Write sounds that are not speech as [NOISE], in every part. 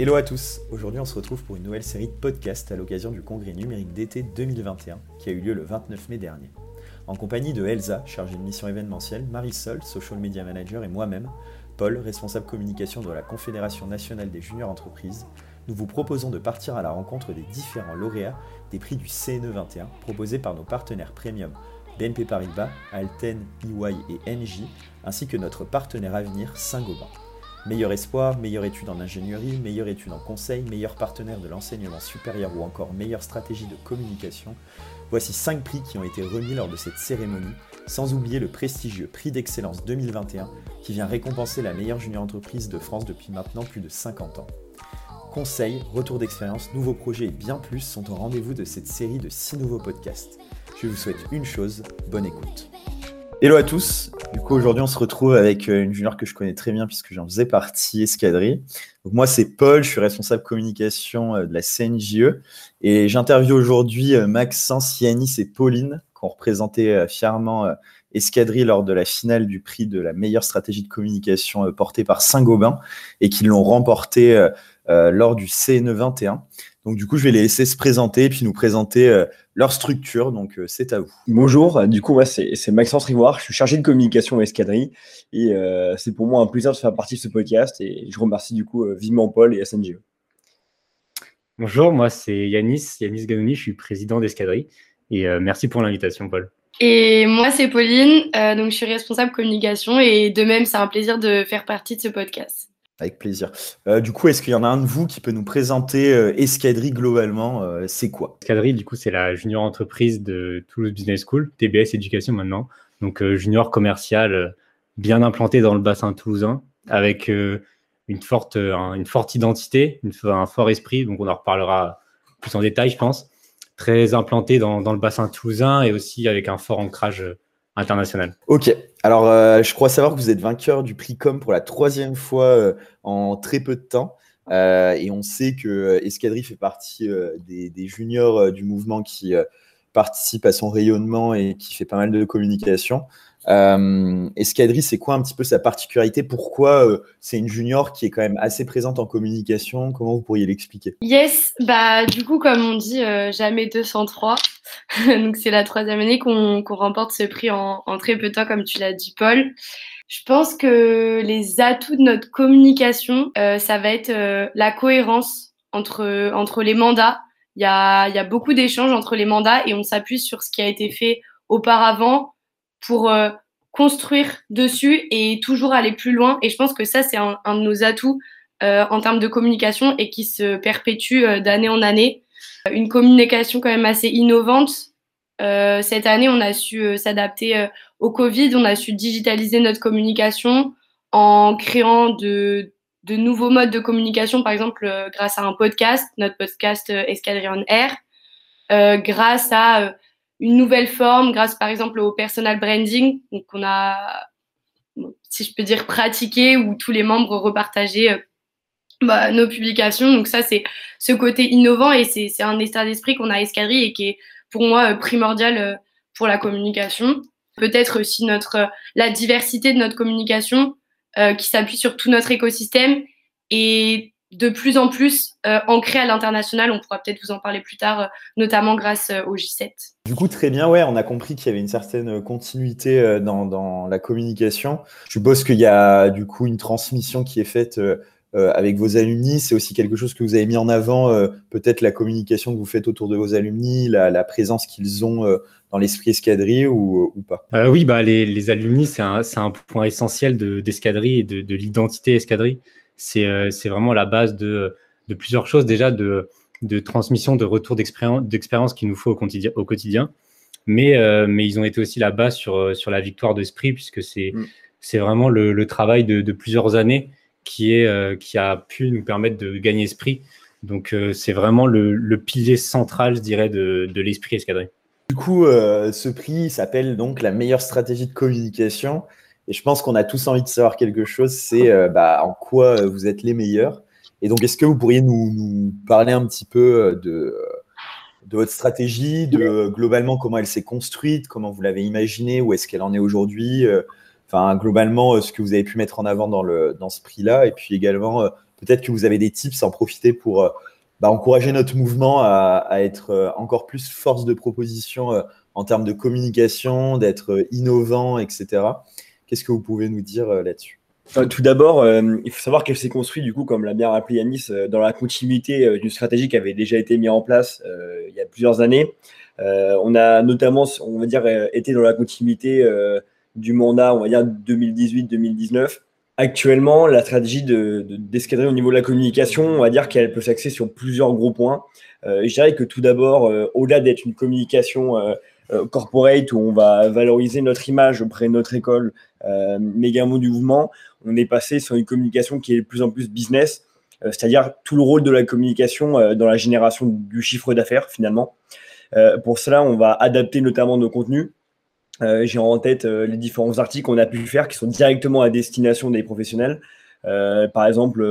Hello à tous, aujourd'hui on se retrouve pour une nouvelle série de podcasts à l'occasion du congrès numérique d'été 2021 qui a eu lieu le 29 mai dernier. En compagnie de Elsa, chargée de mission événementielle, Marisol, social media manager et moi-même, Paul, responsable communication de la Confédération nationale des juniors entreprises, nous vous proposons de partir à la rencontre des différents lauréats des prix du CNE 21 proposés par nos partenaires premium BNP Paribas, Alten, EY et NJ, ainsi que notre partenaire à venir Saint-Gobain. Meilleur espoir, meilleure étude en ingénierie, meilleure étude en conseil, meilleur partenaire de l'enseignement supérieur ou encore meilleure stratégie de communication, voici 5 prix qui ont été remis lors de cette cérémonie, sans oublier le prestigieux prix d'excellence 2021 qui vient récompenser la meilleure junior entreprise de France depuis maintenant plus de 50 ans. Conseils, retours d'expérience, nouveaux projets et bien plus sont au rendez-vous de cette série de 6 nouveaux podcasts. Je vous souhaite une chose, bonne écoute. Hello à tous. Du coup, aujourd'hui, on se retrouve avec euh, une junior que je connais très bien puisque j'en faisais partie, Escadrille. Moi, c'est Paul, je suis responsable communication euh, de la CNJE et j'interviewe aujourd'hui euh, Maxence, Yanis et Pauline qui ont représenté fièrement Escadrille lors de la finale du prix de la meilleure stratégie de communication portée par Saint-Gobain et qui l'ont remporté lors du CNE 21. Donc du coup, je vais les laisser se présenter et puis nous présenter euh, leur structure. Donc euh, c'est à vous. Bonjour, du coup, moi c'est Maxence Rivoire, je suis chargé de communication à Escadrille et euh, c'est pour moi un plaisir de faire partie de ce podcast et je remercie du coup vivement Paul et SNGE. Bonjour, moi c'est Yanis, Yanis Ganouni, je suis président d'Escadrille et merci pour l'invitation Paul. Et moi c'est Pauline, donc je suis responsable communication et de même c'est un plaisir de faire partie de ce podcast. Avec plaisir. Euh, du coup, est-ce qu'il y en a un de vous qui peut nous présenter euh, Escadrille globalement euh, C'est quoi? Escadrille, du coup, c'est la junior entreprise de Toulouse Business School, TBS Éducation maintenant. Donc, junior commercial bien implanté dans le bassin toulousain, avec une, forte, une forte identité, un fort esprit. Donc, on en reparlera plus en détail, je pense. Très implanté dans, dans le bassin toulousain et aussi avec un fort ancrage international. Ok, alors euh, je crois savoir que vous êtes vainqueur du prix Com pour la troisième fois euh, en très peu de temps. Euh, et on sait que Escadrille fait partie des, des, juniors du mouvement qui participe à son rayonnement et qui fait pas mal de communication. Euh, Escadrille, c'est quoi un petit peu sa particularité? Pourquoi euh, c'est une junior qui est quand même assez présente en communication? Comment vous pourriez l'expliquer? Yes, bah du coup, comme on dit, euh, jamais 203. [LAUGHS] Donc c'est la troisième année qu'on remporte ce prix en, très peu de temps, comme tu l'as dit, Paul. Je pense que les atouts de notre communication, euh, ça va être la cohérence entre, entre les mandats. Il y a, y a beaucoup d'échanges entre les mandats et on s'appuie sur ce qui a été fait auparavant pour euh, construire dessus et toujours aller plus loin. Et je pense que ça, c'est un, de nos atouts euh, en termes de communication et qui se perpétue euh, d'année en année. Une communication quand même assez innovante. Euh, cette année, on a su s'adapter au Covid, on a su digitaliser notre communication en créant de, nouveaux modes de communication, par exemple grâce à un podcast, notre podcast Escadrian Air, grâce à une nouvelle forme grâce par exemple au personal branding donc on a si je peux dire pratiqué où tous les membres repartageaient euh, bah, nos publications donc ça c'est ce côté innovant et c'est un état d'esprit qu'on a escadrille et qui est pour moi euh, primordial euh, pour la communication peut-être aussi notre la diversité de notre communication qui s'appuie sur tout notre écosystème et de plus en plus euh, ancré à l'international. On pourra peut-être vous en parler plus tard, euh, notamment grâce euh, au J7. Du coup, très bien, ouais, on a compris qu'il y avait une certaine continuité dans, dans, la communication. Je suppose qu'il y a du coup une transmission qui est faite avec vos alumni. C'est aussi quelque chose que vous avez mis en avant, peut-être la communication que vous faites autour de vos alumni, la, la présence qu'ils ont dans l'esprit escadrille ou, ou pas? Oui, bah, les, les alumni, c'est un, un, point essentiel d'escadrille et de, de l'identité escadrille. Euh, c'est vraiment la base de, de, plusieurs choses. Déjà, de, de transmission, de retour d'expérience qu'il nous faut au quotidien. Au quotidien. Mais, euh, mais ils ont été aussi la base sur, sur la victoire d'esprit, puisque c'est mm. c'est vraiment le, le travail de, de, plusieurs années qui, est, euh, qui a pu nous permettre de gagner esprit. Donc, c'est vraiment le, pilier central, je dirais, de, l'esprit escadré. Du coup, ce prix s'appelle donc la meilleure stratégie de communication. Et je pense qu'on a tous envie de savoir quelque chose, c'est euh, bah, en quoi euh, vous êtes les meilleurs. Et donc, est-ce que vous pourriez nous, parler un petit peu euh, de, de votre stratégie, de globalement comment elle s'est construite, comment vous l'avez imaginée, où est-ce qu'elle en est aujourd'hui Enfin, globalement, ce que vous avez pu mettre en avant dans, le, dans ce prix-là, et puis également peut-être que vous avez des tips, en profiter pour bah, encourager notre mouvement à, être encore plus force de proposition en termes de communication, d'être innovant, etc. Qu'est-ce que vous pouvez nous dire là-dessus? Tout d'abord, il faut savoir qu'elle s'est construite, du coup, comme l'a bien rappelé Yanis, dans la continuité d'une stratégie qui avait déjà été mise en place il y a plusieurs années. on a notamment, on va dire, été dans la continuité du mandat, on va dire 2018-2019. Actuellement, la stratégie de, d'escadrer au niveau de la communication, on va dire qu'elle peut s'axer sur plusieurs gros points. Euh, je dirais que tout d'abord, euh, au-delà d'être une communication euh, corporate où on va valoriser notre image auprès de notre école, mais également du mouvement, on est passé sur une communication qui est de plus en plus business, c'est-à-dire tout le rôle de la communication dans la génération du chiffre d'affaires finalement. pour cela, on va adapter notamment nos contenus. Euh, j'ai en tête euh, les différents articles qu'on a pu faire qui sont directement à destination des professionnels. Euh, par exemple,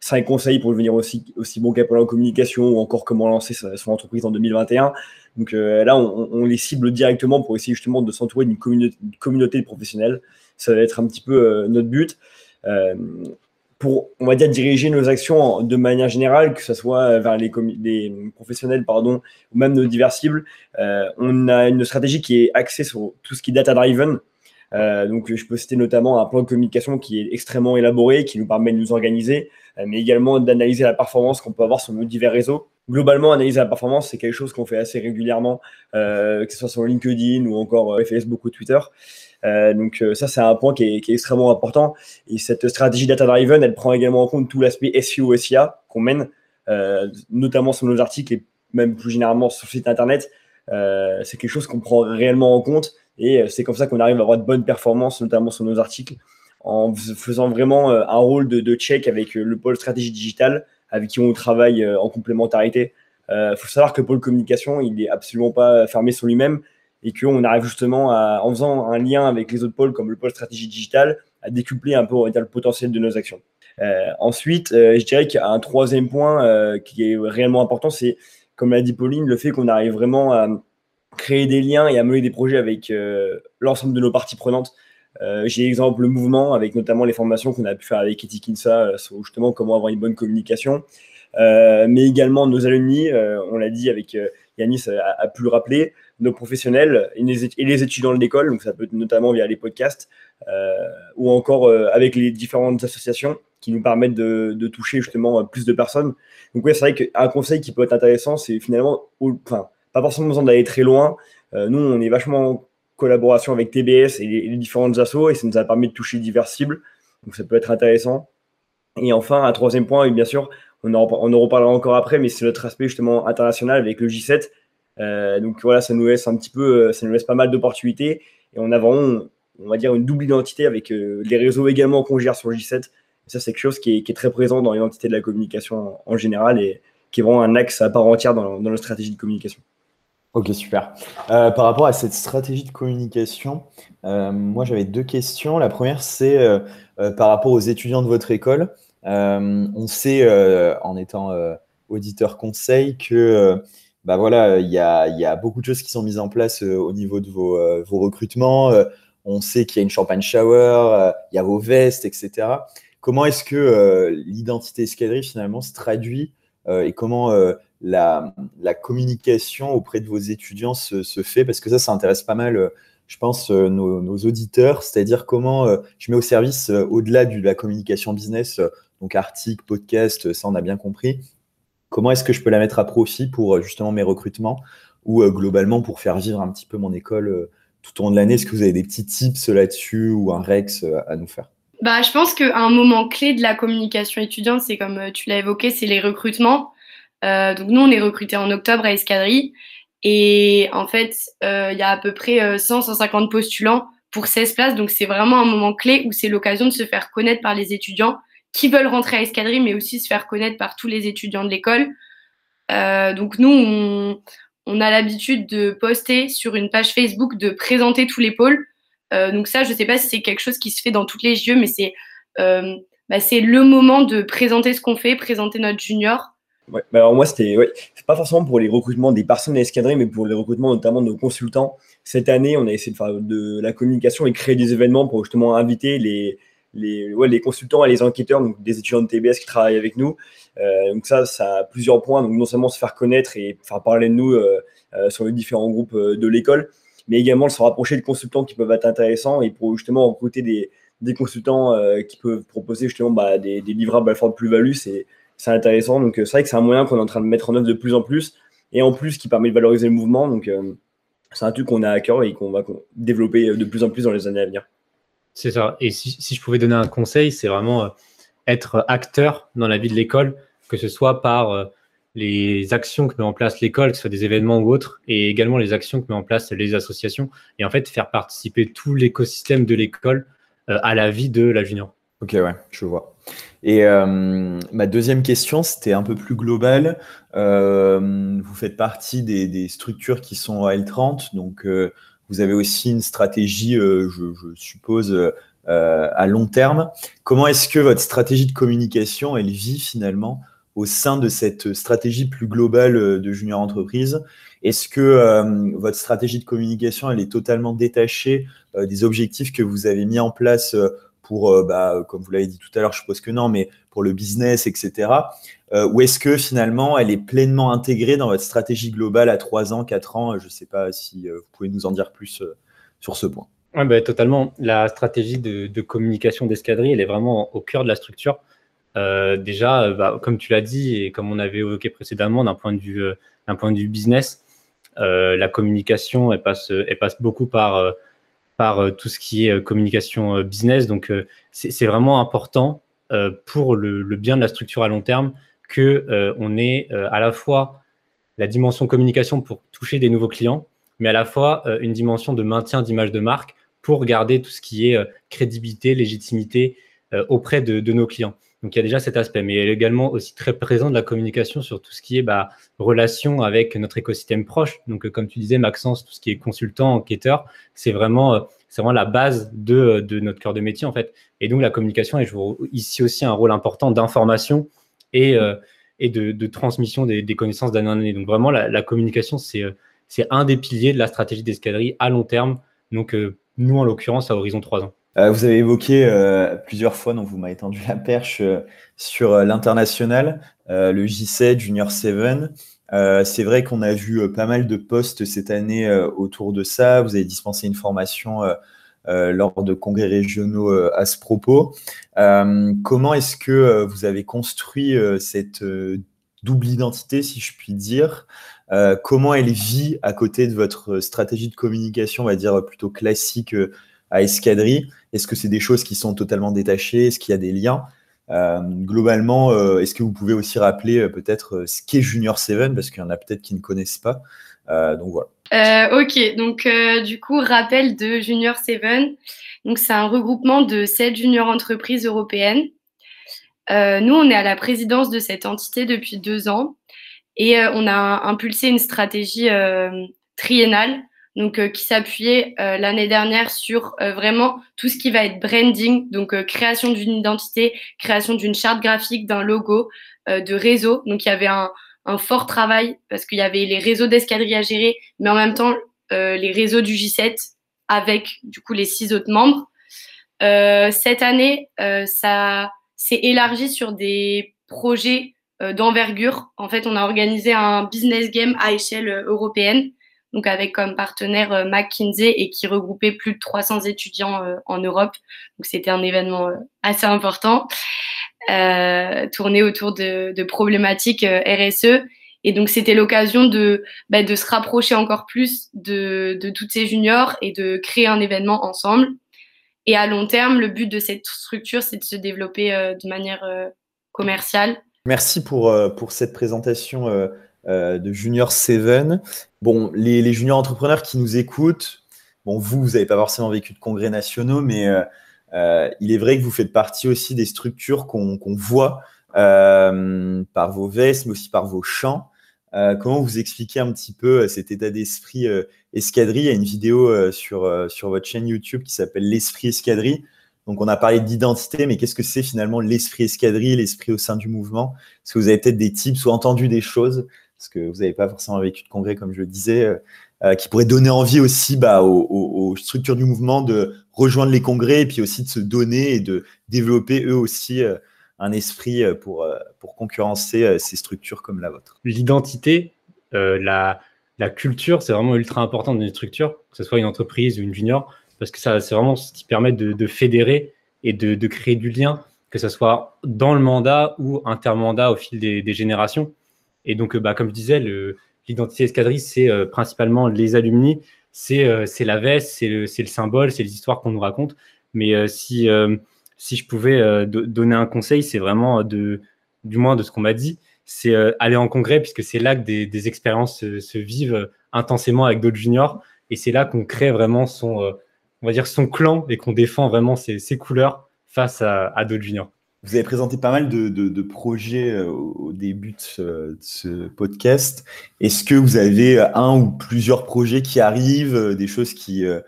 5 conseils pour devenir aussi, aussi bon qu'Apple en communication ou encore comment lancer son entreprise en 2021. Donc là, on, les cible directement pour essayer justement de s'entourer d'une communauté, de professionnels. Ça va être un petit peu notre but pour, on va dire, diriger nos actions de manière générale, que ce soit vers les, professionnels pardon, ou même nos divers cibles, euh, on a une stratégie qui est axée sur tout ce qui est data-driven. Euh, donc, je peux citer notamment un plan de communication qui est extrêmement élaboré, qui nous permet de nous organiser, euh, mais également d'analyser la performance qu'on peut avoir sur nos divers réseaux. Globalement, analyser la performance, c'est quelque chose qu'on fait assez régulièrement, que ce soit sur LinkedIn ou encore Facebook ou Twitter. Euh, donc euh, ça, c'est un point qui est, extrêmement important. Et cette stratégie data-driven, elle prend également en compte tout l'aspect SEO, SIA qu'on mène, euh, notamment sur nos articles et même plus généralement sur le site internet. c'est quelque chose qu'on prend réellement en compte et c'est comme ça qu'on arrive à avoir de bonnes performances, notamment sur nos articles, en faisant vraiment un rôle de, check avec le pôle stratégie digitale, avec qui on travaille en complémentarité. Il faut savoir que le pôle communication, il n'est absolument pas fermé sur lui-même et qu'on arrive justement à, en faisant un lien avec les autres pôles comme le pôle stratégie digitale à décupler un peu le potentiel de nos actions. Euh, ensuite, euh, je dirais qu'il y a un troisième point euh, qui est réellement important, c'est comme l'a dit Pauline, le fait qu'on arrive vraiment à créer des liens et à mener des projets avec l'ensemble de nos parties prenantes. J'ai exemple le mouvement avec notamment les formations qu'on a pu faire avec Eti Kinsa sur justement comment avoir une bonne communication, mais également nos alumni, on l'a dit avec Yanis a, pu le rappeler, nos professionnels et les, étudiants de l'école, donc ça peut être notamment via les podcasts, euh, ou encore euh, avec les différentes associations qui nous permettent de, toucher justement plus de personnes. Donc oui, c'est vrai qu'un conseil qui peut être intéressant, c'est finalement, enfin, pas forcément besoin d'aller très loin. Euh, nous, on est vachement en collaboration avec TBS et les, différentes assos, et ça nous a permis de toucher diverses cibles. Donc ça peut être intéressant. Et enfin, un troisième point, et bien sûr, on en, on en reparlera encore après, mais c'est notre aspect justement international avec le J7 euh, donc voilà, ça nous laisse un petit peu, euh, ça nous laisse pas mal d'opportunités. Et on a vraiment, on va dire, une double identité avec euh, les réseaux également qu'on gère sur J7. Et ça, c'est quelque chose qui est, très présent dans l'identité de la communication en, général et qui est vraiment un axe à part entière dans, dans notre stratégie de communication. Ok, super. par rapport à cette stratégie de communication, moi j'avais deux questions. La première, c'est par rapport aux étudiants de votre école. on sait, en étant auditeur conseil, que bah voilà, il y a, beaucoup de choses qui sont mises en place euh, au niveau de vos, euh, recrutements. Euh, on sait qu'il y a une champagne shower, il y a vos vestes, etc. Comment est-ce que l'identité escadrille finalement se traduit et comment la, communication auprès de vos étudiants se, fait? Parce que ça, ça intéresse pas mal, je pense, nos, auditeurs, c'est-à-dire comment je mets au service, au-delà de la communication business, donc article, podcast, ça on a bien compris, Comment est-ce que je peux la mettre à profit pour euh, justement mes recrutements ou euh, globalement pour faire vivre un petit peu mon école euh, tout au long de l'année? Est-ce que vous avez des petits tips là-dessus ou un Rex à nous faire? Bah, Je pense qu'un moment clé de la communication étudiante, c'est comme tu l'as évoqué, c'est les recrutements. donc nous, on est recrutés en octobre à Escadrille. Et en fait, il y a à peu près 100-150 postulants pour 16 places. Donc c'est vraiment un moment clé où c'est l'occasion de se faire connaître par les étudiants qui veulent rentrer à Escadrille, mais aussi se faire connaître par tous les étudiants de l'école. Euh, donc nous, on, a l'habitude de poster sur une page Facebook, de présenter tous les pôles. Euh, donc ça, je ne sais pas si c'est quelque chose qui se fait dans toutes les jeux, mais c'est euh, bah, le moment de présenter ce qu'on fait, présenter notre junior. Ouais, bah alors moi, c'était ouais, pas forcément pour les recrutements des personnes escadrées, mais pour les recrutements notamment de nos consultants. Cette année, on a essayé de faire de la communication et créer des événements pour justement inviter les, les, ouais, les consultants et les enquêteurs, donc des étudiants de TBS qui travaillent avec nous. Euh, donc ça, ça a plusieurs points. Donc non seulement se faire connaître et faire parler de nous euh, euh, sur les différents groupes de l'école, mais également se rapprocher de consultants qui peuvent être intéressants et pour justement recruter des, des consultants qui peuvent proposer justement bah, des, des, livrables à forte plus-value. C'est intéressant. Donc c'est vrai que c'est un moyen qu'on est en train de mettre en œuvre de plus en plus et en plus qui permet de valoriser le mouvement. Donc c'est un truc qu'on a à cœur et qu'on va développer de plus en plus dans les années à venir. C'est ça. Et si, je pouvais donner un conseil, c'est vraiment être acteur dans la vie de l'école que ce soit par euh, les actions que met en place l'école, que ce soit des événements ou autres, et également les actions que met en place les associations, et en fait faire participer tout l'écosystème de l'école euh, à la vie de la junior. Ok, ouais, je vois. Et euh, ma deuxième question, c'était un peu plus global. vous faites partie des, structures qui sont à L30, donc vous avez aussi une stratégie, je, je, suppose, à long terme. Comment est-ce que votre stratégie de communication, elle vit finalement au sein de cette stratégie plus globale euh, de junior entreprise? Est-ce que euh, votre stratégie de communication, elle est totalement détachée euh, des objectifs que vous avez mis en place pour, bah, comme vous l'avez dit tout à l'heure, je suppose que non, mais pour le business, etc. ou est-ce que finalement, elle est pleinement intégrée dans votre stratégie globale à 3 ans, 4 ans Je ne sais pas si vous pouvez nous en dire plus sur ce point. Oui, bah, totalement. La stratégie de, communication d'escadrille, elle est vraiment au cœur de la structure. Euh, déjà, euh, bah, comme tu l'as dit et comme on avait évoqué précédemment, d'un point de vue, euh, point de vue business, la communication, elle passe, elle passe beaucoup par, par tout ce qui est communication business. Donc, c'est vraiment important pour le, bien de la structure à long terme que on ait à la fois la dimension communication pour toucher des nouveaux clients, mais à la fois une dimension de maintien d'image de marque pour garder tout ce qui est crédibilité, légitimité auprès de nos clients. Donc il y a déjà cet aspect, mais il est également aussi très présent de la communication sur tout ce qui est bah, relation avec notre écosystème proche. Donc euh, comme tu disais, Maxence, tout ce qui est consultant, enquêteur, c'est vraiment, euh, vraiment la base de, de, notre cœur de métier en fait. Et donc la communication, joue ici aussi un rôle important d'information et, euh, de, transmission des, connaissances d'année en année. Donc vraiment la, communication, c'est c'est un des piliers de la stratégie d'escadrille à long terme. Donc nous, en l'occurrence, à horizon 3 ans. Euh, vous avez évoqué euh, plusieurs fois, donc vous m'avez tendu la perche euh, sur l'international, le J7, Junior 7. c'est vrai qu'on a vu pas mal de postes cette année autour de ça. Vous avez dispensé une formation lors de congrès régionaux à ce propos. comment est-ce que vous avez construit cette double identité, si je puis dire? Comment elle vit à côté de votre stratégie de communication, on va dire plutôt classique à escadrille? Est-ce que c'est des choses qui sont totalement détachées? Est-ce qu'il y a des liens? Euh, globalement, euh, est-ce que vous pouvez aussi rappeler euh, peut-être ce qu'est Junior 7 Parce qu'il y en a peut-être qui ne connaissent pas. donc voilà. ok, donc du coup, rappel de Junior 7. Donc c'est un regroupement de sept junior entreprises européennes. nous, on est à la présidence de cette entité depuis deux ans et on a impulsé une stratégie triennale donc euh, qui s'appuyait euh, l'année dernière sur euh, vraiment tout ce qui va être branding, donc création d'une identité, création d'une charte graphique, d'un logo, de réseau. Donc il y avait un, un fort travail parce qu'il y avait les réseaux d'escadrilles à gérer, mais en même temps les réseaux du J7 avec du coup les six autres membres. cette année, ça s'est élargi sur des projets d'envergure. En fait, on a organisé un business game à échelle européenne donc avec comme partenaire euh, McKinsey et qui regroupait plus de 300 étudiants euh, en Europe. Donc c'était un événement euh, assez important, tourné autour de, problématiques RSE. Et donc c'était l'occasion de, bah, de se rapprocher encore plus de, de toutes ces juniors et de créer un événement ensemble. Et à long terme, le but de cette structure, c'est de se développer de manière commerciale. Merci pour cette présentation euh, de Junior 7. Bon, les, juniors entrepreneurs qui nous écoutent, bon, vous, vous n'avez pas forcément vécu de congrès nationaux, mais euh, euh, il est vrai que vous faites partie aussi des structures qu'on voit par vos vestes, mais aussi par vos chants. comment vous expliquez un petit peu cet état d'esprit escadrille? Il y a une vidéo sur, sur votre chaîne YouTube qui s'appelle L'esprit escadrille. Donc, on a parlé d'identité, mais qu'est-ce que c'est finalement l'esprit escadrille, l'esprit au sein du mouvement? Est-ce que vous avez peut-être des tips ou entendu des choses parce que vous n'avez pas forcément vécu de congrès, comme je le disais, euh, euh, qui pourrait donner envie aussi bah, aux, structures du mouvement de rejoindre les congrès et puis aussi de se donner et de développer eux aussi un esprit pour, concurrencer ces structures comme la vôtre. L'identité, la, culture, c'est vraiment ultra important dans une structure, que ce soit une entreprise ou une junior, parce que c'est vraiment ce qui permet de, fédérer et de, créer du lien, que ce soit dans le mandat ou intermandat au fil des, générations. Et donc, bah, comme je disais, l'identité escadrille, c'est euh, principalement les alumni, c'est euh, la veste, c'est le, le, symbole, c'est les histoires qu'on nous raconte. Mais euh, si, si je pouvais donner un conseil, c'est vraiment de, du moins de ce qu'on m'a dit, c'est aller en congrès, puisque c'est là que des, des expériences se, vivent intensément avec d'autres juniors. Et c'est là qu'on crée vraiment son, on va dire, son clan et qu'on défend vraiment ses, couleurs face à, d'autres juniors. Vous avez présenté pas mal de, projets euh, au début de ce, podcast. Est-ce que vous avez un ou plusieurs projets qui arrivent, euh, des choses qui, euh,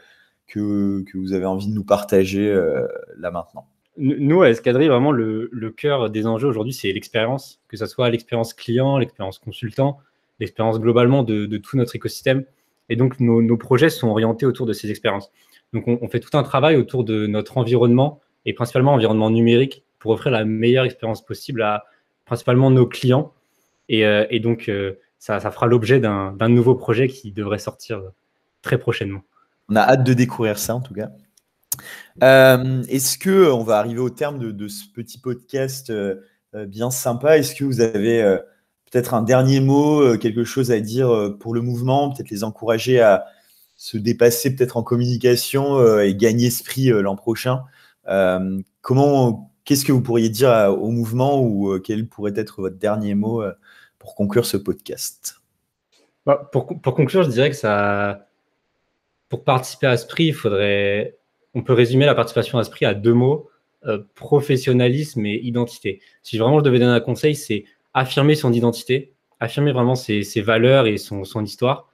que, vous avez envie de nous partager là maintenant? Nous, à Escadrille, vraiment, le, cœur des enjeux aujourd'hui, c'est l'expérience, que ce soit l'expérience client, l'expérience consultant, l'expérience globalement de, tout notre écosystème. Et donc, nos projets sont orientés autour de ces expériences. Donc, on, fait tout un travail autour de notre environnement et principalement environnement numérique pour offrir la meilleure expérience possible à principalement nos clients. Et, euh, donc, euh, ça, fera l'objet d'un nouveau projet qui devrait sortir très prochainement. On a hâte de découvrir ça en tout cas. Euh, est-ce que on va arriver au terme de, ce petit podcast bien sympa Est-ce que vous avez peut-être un dernier mot, quelque chose à dire pour le mouvement, peut-être les encourager à, se dépasser peut-être en communication et gagner ce prix l'an prochain? Comment, qu'est-ce que vous pourriez dire au mouvement ou quel pourrait être votre dernier mot pour conclure ce podcast? Bah, pour, conclure, je dirais que ça, pour participer à ce prix, il faudrait, on peut résumer la participation à ce prix à deux mots professionnalisme et identité. Si vraiment je devais donner un conseil, c'est affirmer son identité, affirmer vraiment ses, valeurs et son histoire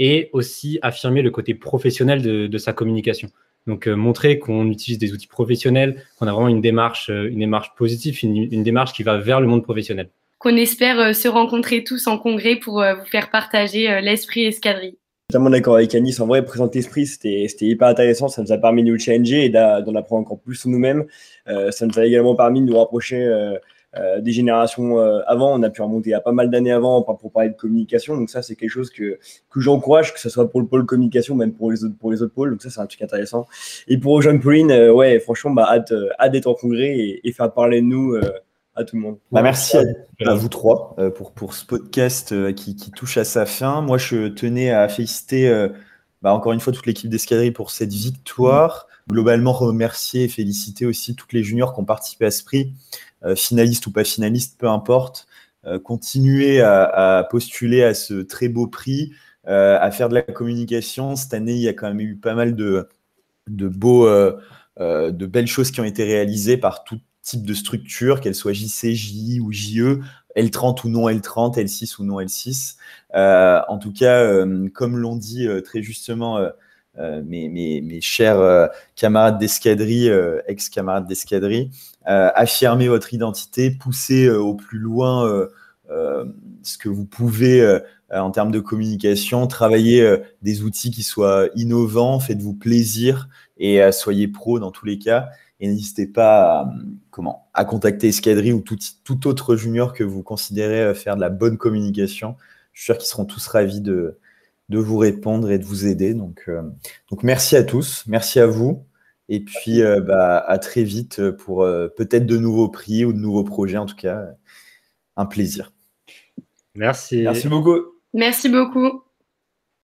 et aussi affirmer le côté professionnel de, sa communication. Donc euh, montrer qu'on utilise des outils professionnels, qu'on a vraiment une démarche, euh, une démarche positive, une, démarche qui va vers le monde professionnel. Qu'on espère euh, se rencontrer tous en congrès pour vous faire partager l'esprit escadrille. Totalement d'accord avec Anis. En vrai, présenter l'esprit, c'était hyper intéressant. Ça nous a permis de nous changer et d'en apprendre encore plus sur nous-mêmes. ça nous a également permis de nous rapprocher euh, des générations euh, avant. On a pu remonter à pas mal d'années avant pour parler de communication. Donc ça, c'est quelque chose que, que j'encourage, que ce soit pour le pôle communication, même pour les autres, pour les autres pôles. Donc ça, c'est un truc intéressant. Et pour rejoindre Pauline, euh, ouais, franchement, bah, hâte, hâte d'être en congrès et, faire parler de nous à tout le monde. Bah, merci à, vous trois pour, pour ce podcast qui, qui, touche à sa fin. Moi, je tenais à féliciter bah, encore une fois toute l'équipe d'escadrille pour cette victoire. Globalement, remercier et féliciter aussi toutes les juniors qui ont participé à ce prix. Euh, finaliste ou pas finaliste, peu importe, euh, continuer à, postuler à ce très beau prix, euh, à faire de la communication. Cette année, il y a quand même eu pas mal de, de beaux, de belles choses qui ont été réalisées par tout type de structure, qu'elle soit JCJ ou JE, L30 ou non L30, L6 ou non L6. en tout cas, comme l'ont dit très justement euh, mes, chers euh, camarades d'escadrie, euh, ex-camarades d'escadrie, affirmez votre identité, poussez au plus loin ce que vous pouvez en termes de communication, travaillez des outils qui soient innovants, faites-vous plaisir et soyez pro dans tous les cas. Et n'hésitez pas à, contacter Escadrie ou tout, tout, autre junior que vous considérez faire de la bonne communication. Je suis sûr qu'ils seront tous ravis de, de vous répondre et de vous aider. Donc, euh, donc merci à tous, merci à vous. Et puis euh, bah, à très vite pour euh, peut-être de nouveaux prix ou de nouveaux projets. En tout cas, un plaisir. Merci. Merci beaucoup. Merci beaucoup.